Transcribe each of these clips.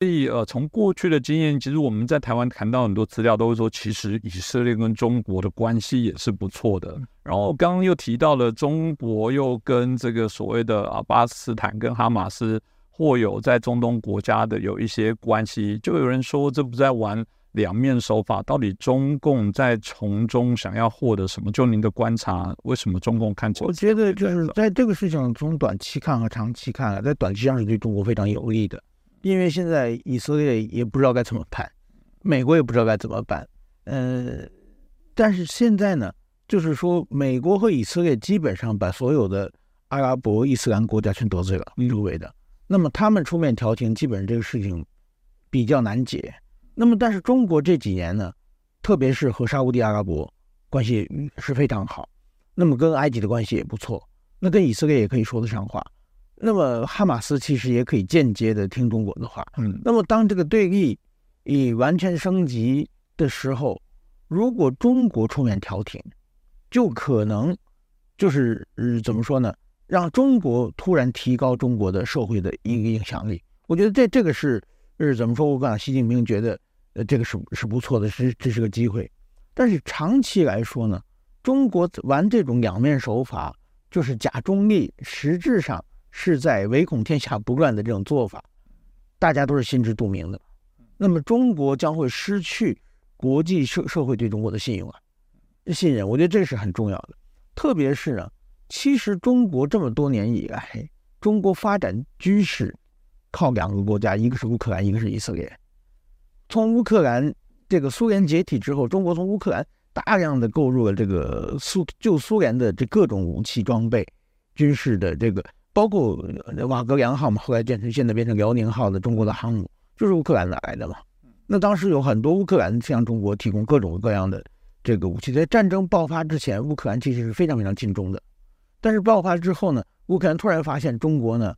所以呃，从过去的经验，其实我们在台湾谈到很多资料，都是说，其实以色列跟中国的关系也是不错的。然后刚刚又提到了中国又跟这个所谓的啊巴勒斯坦跟哈马斯或有在中东国家的有一些关系，就有人说这不在玩两面手法，到底中共在从中想要获得什么？就您的观察，为什么中共看起来？我觉得就是在这个事情从短期看和长期看啊，在短期上是对中国非常有利的。因为现在以色列也不知道该怎么办，美国也不知道该怎么办，呃，但是现在呢，就是说美国和以色列基本上把所有的阿拉伯伊斯兰国家全得罪了，周围的，那么他们出面调停，基本上这个事情比较难解。那么，但是中国这几年呢，特别是和沙乌地阿拉伯关系是非常好，那么跟埃及的关系也不错，那跟以色列也可以说得上话。那么哈马斯其实也可以间接的听中国的话，嗯，那么当这个对立已完全升级的时候，如果中国出面调停，就可能就是呃怎么说呢？让中国突然提高中国的社会的一个影响力。我觉得这这个是是怎么说？我讲习近平觉得呃这个是是不错的，是这是个机会。但是长期来说呢，中国玩这种两面手法，就是假中立，实质上。是在唯恐天下不乱的这种做法，大家都是心知肚明的。那么中国将会失去国际社社会对中国的信用啊，信任。我觉得这是很重要的。特别是呢，其实中国这么多年以来，中国发展军事靠两个国家，一个是乌克兰，一个是以色列。从乌克兰这个苏联解体之后，中国从乌克兰大量的购入了这个苏旧苏联的这各种武器装备、军事的这个。包括瓦格良号嘛，后来变成现在变成辽宁号的中国的航母，就是乌克兰来的嘛。那当时有很多乌克兰向中国提供各种各样的这个武器。在战争爆发之前，乌克兰其实是非常非常尽忠的。但是爆发之后呢，乌克兰突然发现中国呢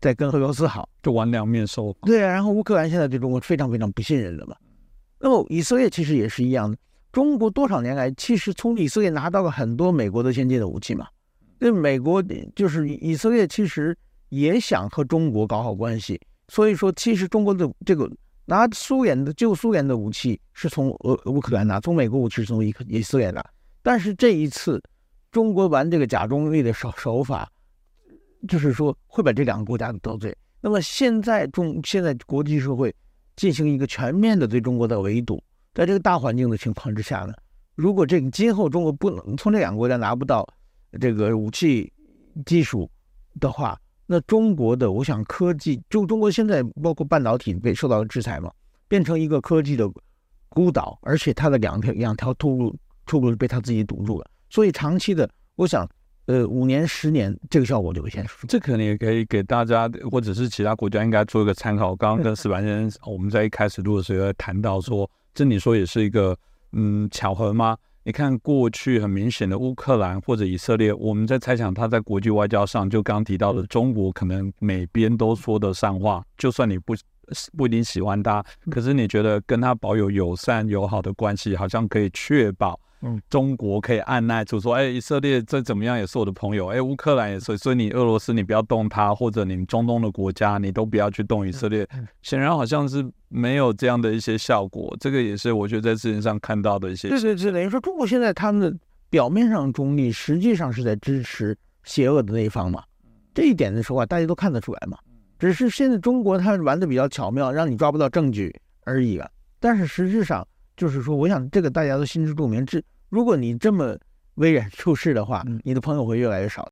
在跟俄罗斯好，就玩两面手。对啊，然后乌克兰现在对中国非常非常不信任了嘛。那么以色列其实也是一样的，中国多少年来其实从以色列拿到了很多美国的先进的武器嘛。那美国就是以色列，其实也想和中国搞好关系。所以说，其实中国的这个拿苏联的旧苏联的武器是从俄乌克兰拿，从美国武器是从以以色列拿。但是这一次，中国玩这个假中立的手手法，就是说会把这两个国家得罪。那么现在中现在国际社会进行一个全面的对中国的围堵，在这个大环境的情况之下呢，如果这个今后中国不能从这两个国家拿不到。这个武器技术的话，那中国的，我想科技，就中国现在包括半导体被受到了制裁嘛，变成一个科技的孤岛，而且它的两条两条出路出路被他自己堵住了，所以长期的，我想，呃，五年十年这个效果就会现出。这可能也可以给大家或者是其他国家应该做一个参考。刚刚跟 石凡先生我们在一开始录的时候谈到说，这你说也是一个嗯巧合吗？你看，过去很明显的乌克兰或者以色列，我们在猜想他在国际外交上，就刚提到的中国，可能每边都说得上话，就算你不不一定喜欢他，可是你觉得跟他保有友善友好的关系，好像可以确保。嗯，中国可以按耐住说，哎，以色列再怎么样也是我的朋友，哎，乌克兰也是，所以你俄罗斯你不要动他，或者你们中东的国家你都不要去动以色列。显然好像是没有这样的一些效果，这个也是我觉得在事情上看到的一些。对对对，等于说中国现在他们的表面上中立，实际上是在支持邪恶的那一方嘛。这一点的时候啊，大家都看得出来嘛。只是现在中国他玩的比较巧妙，让你抓不到证据而已啊。但是实质上。就是说，我想这个大家都心知肚明。这如果你这么为人处事的话，你的朋友会越来越少。